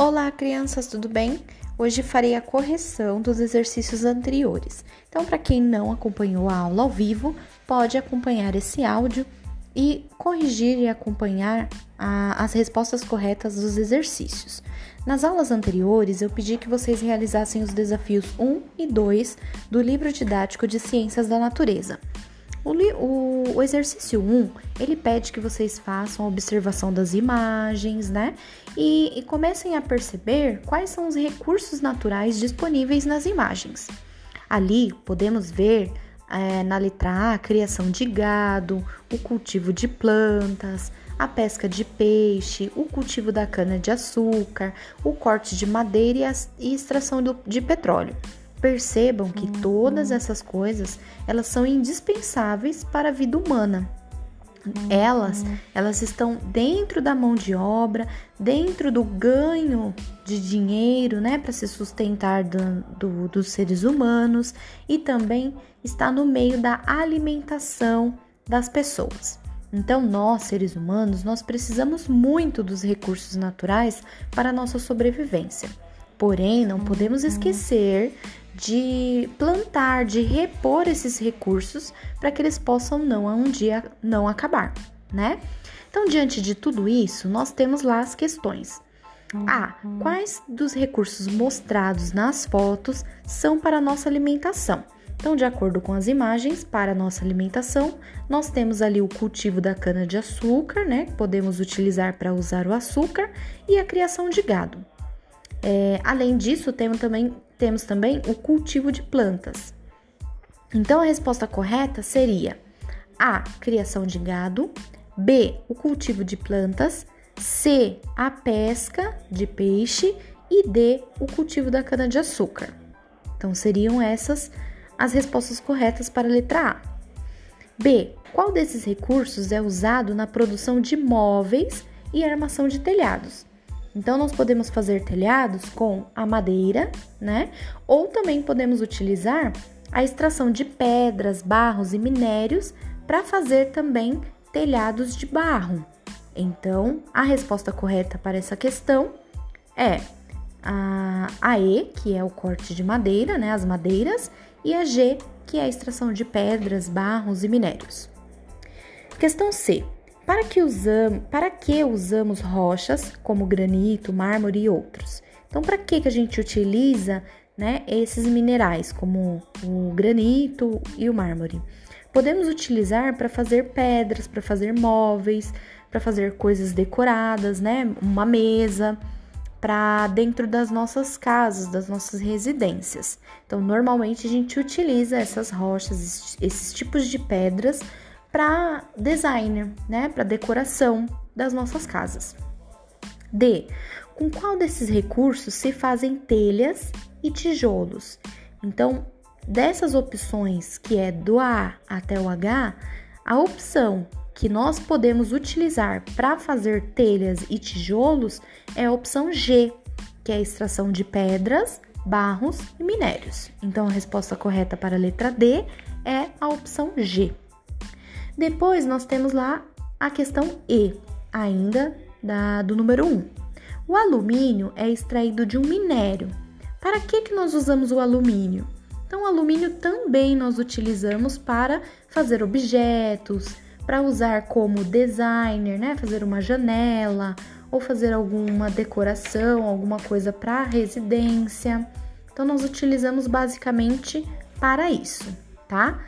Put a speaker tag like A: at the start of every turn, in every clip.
A: Olá, crianças, tudo bem? Hoje farei a correção dos exercícios anteriores. Então, para quem não acompanhou a aula ao vivo, pode acompanhar esse áudio e corrigir e acompanhar a, as respostas corretas dos exercícios. Nas aulas anteriores, eu pedi que vocês realizassem os desafios 1 e 2 do livro didático de Ciências da Natureza. O, o, o, exercício 1, ele pede que vocês façam a observação das imagens, né? E, e comecem a perceber quais são os recursos naturais disponíveis nas imagens. Ali podemos ver é, na letra A a criação de gado, o cultivo de plantas, a pesca de peixe, o cultivo da cana-de-açúcar, o corte de madeira e extração do, de petróleo. Percebam que todas essas coisas, elas são indispensáveis para a vida humana. Elas, elas estão dentro da mão de obra, dentro do ganho de dinheiro, né, para se sustentar do, do, dos seres humanos e também está no meio da alimentação das pessoas. Então, nós, seres humanos, nós precisamos muito dos recursos naturais para a nossa sobrevivência. Porém, não podemos esquecer de plantar, de repor esses recursos para que eles possam não um dia não acabar, né? Então, diante de tudo isso, nós temos lá as questões. A. Quais dos recursos mostrados nas fotos são para a nossa alimentação? Então, de acordo com as imagens, para a nossa alimentação, nós temos ali o cultivo da cana-de-açúcar, né? Que podemos utilizar para usar o açúcar, e a criação de gado. É, além disso, temos também, temos também o cultivo de plantas. Então, a resposta correta seria A. Criação de gado. B. O cultivo de plantas. C. A pesca de peixe. E D. O cultivo da cana-de-açúcar. Então, seriam essas as respostas corretas para a letra A. B. Qual desses recursos é usado na produção de móveis e armação de telhados? Então, nós podemos fazer telhados com a madeira, né? Ou também podemos utilizar a extração de pedras, barros e minérios para fazer também telhados de barro. Então, a resposta correta para essa questão é a, a E, que é o corte de madeira, né, as madeiras, e a G, que é a extração de pedras, barros e minérios. Questão C. Para que, usamos, para que usamos rochas como granito, mármore e outros? Então, para que, que a gente utiliza né, esses minerais, como o granito e o mármore? Podemos utilizar para fazer pedras, para fazer móveis, para fazer coisas decoradas, né? Uma mesa, para dentro das nossas casas, das nossas residências. Então, normalmente a gente utiliza essas rochas, esses tipos de pedras para designer, né, para decoração das nossas casas. D. Com qual desses recursos se fazem telhas e tijolos? Então, dessas opções, que é do A até o H, a opção que nós podemos utilizar para fazer telhas e tijolos é a opção G, que é a extração de pedras, barros e minérios. Então, a resposta correta para a letra D é a opção G. Depois nós temos lá a questão E, ainda da, do número 1. O alumínio é extraído de um minério. Para que, que nós usamos o alumínio? Então, o alumínio também nós utilizamos para fazer objetos, para usar como designer, né? Fazer uma janela ou fazer alguma decoração, alguma coisa para residência. Então, nós utilizamos basicamente para isso, tá?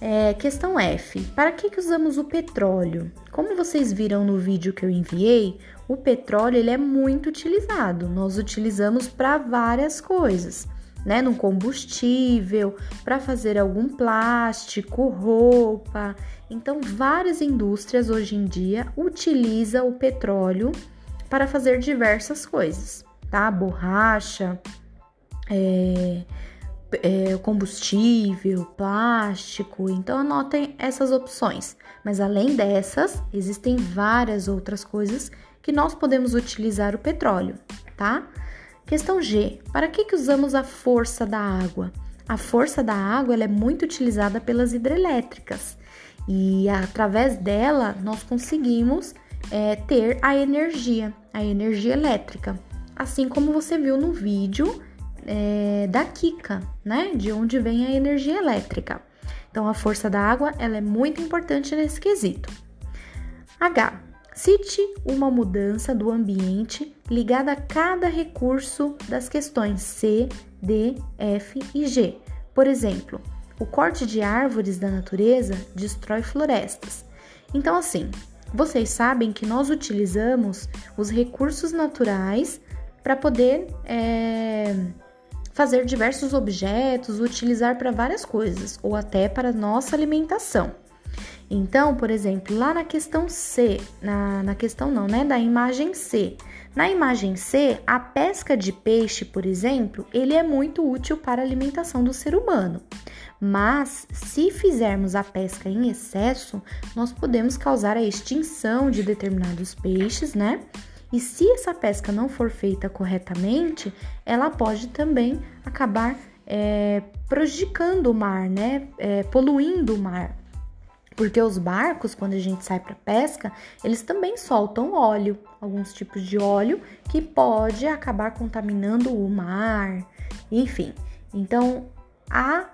A: É, questão F. Para que, que usamos o petróleo? Como vocês viram no vídeo que eu enviei, o petróleo ele é muito utilizado. Nós utilizamos para várias coisas, né? No combustível, para fazer algum plástico, roupa. Então, várias indústrias hoje em dia utilizam o petróleo para fazer diversas coisas, tá? Borracha, é, é, combustível, plástico. Então anotem essas opções. Mas além dessas, existem várias outras coisas que nós podemos utilizar o petróleo, tá? Questão G. Para que, que usamos a força da água? A força da água é muito utilizada pelas hidrelétricas e através dela nós conseguimos é, ter a energia, a energia elétrica. assim como você viu no vídeo é, da Kika, né? De onde vem a energia elétrica. Então, a força da água ela é muito importante nesse quesito. H. Cite uma mudança do ambiente ligada a cada recurso das questões C, D, F e G. Por exemplo, o corte de árvores da natureza destrói florestas. Então, assim, vocês sabem que nós utilizamos os recursos naturais para poder é, fazer diversos objetos, utilizar para várias coisas ou até para nossa alimentação. Então, por exemplo, lá na questão C, na, na questão não, né, da imagem C. Na imagem C, a pesca de peixe, por exemplo, ele é muito útil para a alimentação do ser humano. Mas, se fizermos a pesca em excesso, nós podemos causar a extinção de determinados peixes, né? E se essa pesca não for feita corretamente, ela pode também acabar é, prejudicando o mar, né? É, poluindo o mar. Porque os barcos, quando a gente sai para pesca, eles também soltam óleo, alguns tipos de óleo que pode acabar contaminando o mar, enfim. Então, há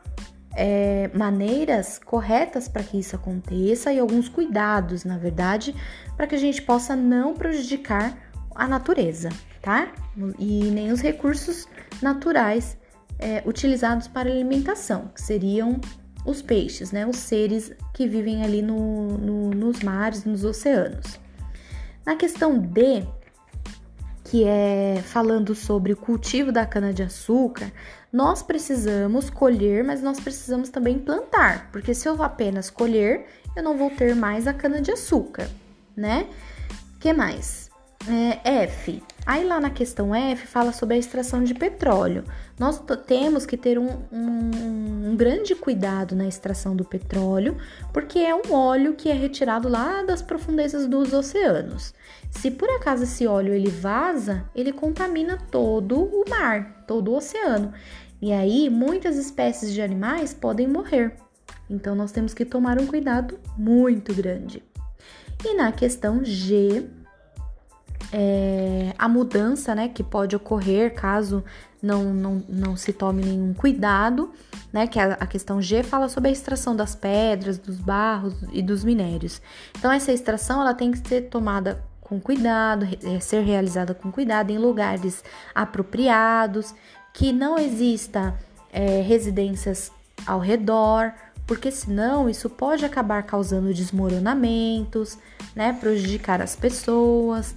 A: é, maneiras corretas para que isso aconteça e alguns cuidados, na verdade, para que a gente possa não prejudicar a natureza, tá? E nem os recursos naturais é, utilizados para alimentação, que seriam os peixes, né, os seres que vivem ali no, no, nos mares, nos oceanos. Na questão D, que é falando sobre o cultivo da cana-de-açúcar, nós precisamos colher, mas nós precisamos também plantar, porque se eu apenas colher, eu não vou ter mais a cana-de-açúcar, né? que mais? É, F. Aí lá na questão F fala sobre a extração de petróleo. Nós temos que ter um, um, um, grande cuidado na extração do petróleo, porque é um óleo que é retirado lá das profundezas dos oceanos. Se por acaso esse óleo ele vaza, ele contamina todo o mar, todo o oceano. E aí muitas espécies de animais podem morrer. Então nós temos que tomar um cuidado muito grande. E na questão G, é, a mudança né, que pode ocorrer caso não, não, não se tome nenhum cuidado, né? Que a, a questão G fala sobre a extração das pedras, dos barros e dos minérios. Então, essa extração ela tem que ser tomada com cuidado, é, ser realizada com cuidado em lugares apropriados, que não exista é, residências ao redor, porque senão isso pode acabar causando desmoronamentos, né, prejudicar as pessoas,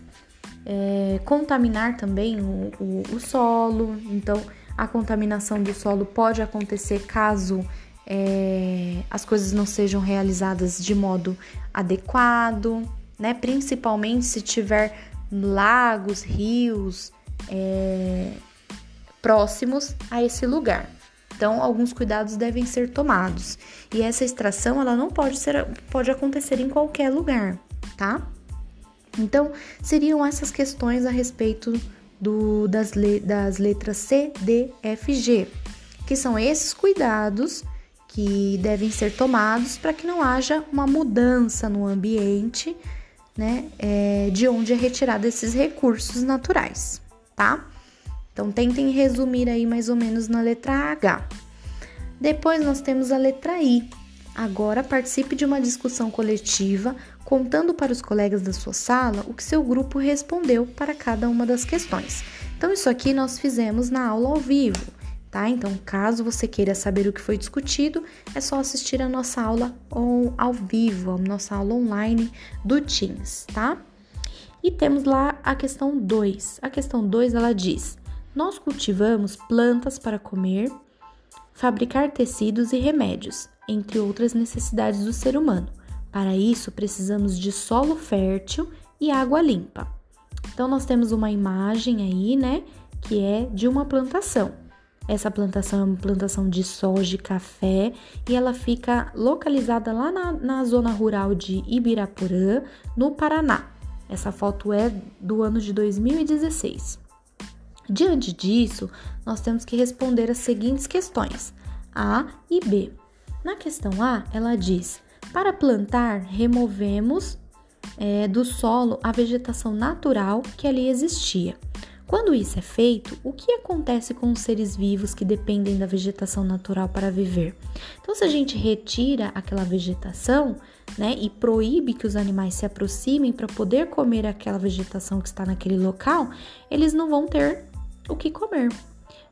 A: é, contaminar também o, o, o, solo. Então, a contaminação do solo pode acontecer caso é, as coisas não sejam realizadas de modo adequado, né? Principalmente se tiver lagos, rios é, próximos a esse lugar. Então, alguns cuidados devem ser tomados. E essa extração, ela não pode ser, pode acontecer em qualquer lugar, tá? Então, seriam essas questões a respeito do, das, le, das letras C, D, F, G, que são esses cuidados que devem ser tomados para que não haja uma mudança no ambiente, né, é, de onde é retirado esses recursos naturais, tá? Então, tentem resumir aí mais ou menos na letra H. Depois nós temos a letra I. Agora participe de uma discussão coletiva contando para os colegas da sua sala o que seu grupo respondeu para cada uma das questões. Então, isso aqui nós fizemos na aula ao vivo, tá? Então, caso você queira saber o que foi discutido, é só assistir a nossa aula ao vivo, a nossa aula online do Teams, tá? E temos lá a questão 2. A questão 2 ela diz: Nós cultivamos plantas para comer, fabricar tecidos e remédios, entre outras necessidades do ser humano. Para isso, precisamos de solo fértil e água limpa. Então, nós temos uma imagem aí, né, que é de uma plantação. Essa plantação é uma plantação de soja e café e ela fica localizada lá na, na zona rural de Ibirapuã, no Paraná. Essa foto é do ano de 2016. Diante disso, nós temos que responder as seguintes questões: A e B. Na questão A, ela diz: para plantar, removemos é, do solo a vegetação natural que ali existia. Quando isso é feito, o que acontece com os seres vivos que dependem da vegetação natural para viver? Então, se a gente retira aquela vegetação, né, e proíbe que os animais se aproximem para poder comer aquela vegetação que está naquele local, eles não vão ter o que comer.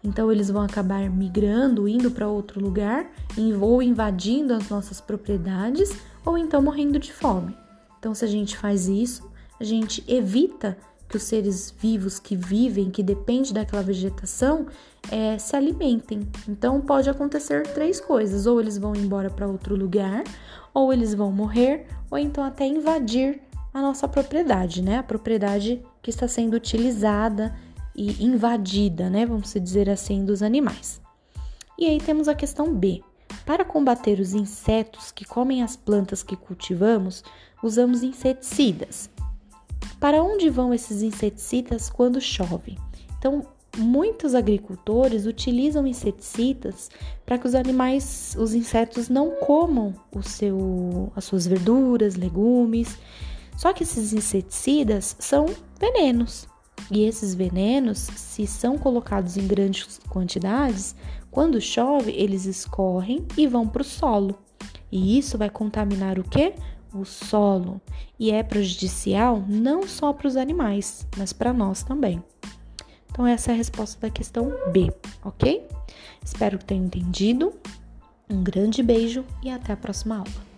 A: Então, eles vão acabar migrando, indo para outro lugar, ou invadindo as nossas propriedades, ou então morrendo de fome. Então, se a gente faz isso, a gente evita que os seres vivos que vivem, que dependem daquela vegetação, é, se alimentem. Então pode acontecer três coisas: ou eles vão embora para outro lugar, ou eles vão morrer, ou então até invadir a nossa propriedade, né? A propriedade que está sendo utilizada e invadida, né? Vamos dizer assim, dos animais. E aí temos a questão B. Para combater os insetos que comem as plantas que cultivamos, usamos inseticidas. Para onde vão esses inseticidas quando chove? Então, muitos agricultores utilizam inseticidas para que os animais, os insetos não comam o seu, as suas verduras, legumes. Só que esses inseticidas são venenos. E esses venenos, se são colocados em grandes quantidades, quando chove, eles escorrem e vão para o solo. E isso vai contaminar o que? o solo e é prejudicial não só para os animais, mas para nós também. Então, essa é a resposta da questão B, ok? Espero que tenham entendido. Um grande beijo e até a próxima aula.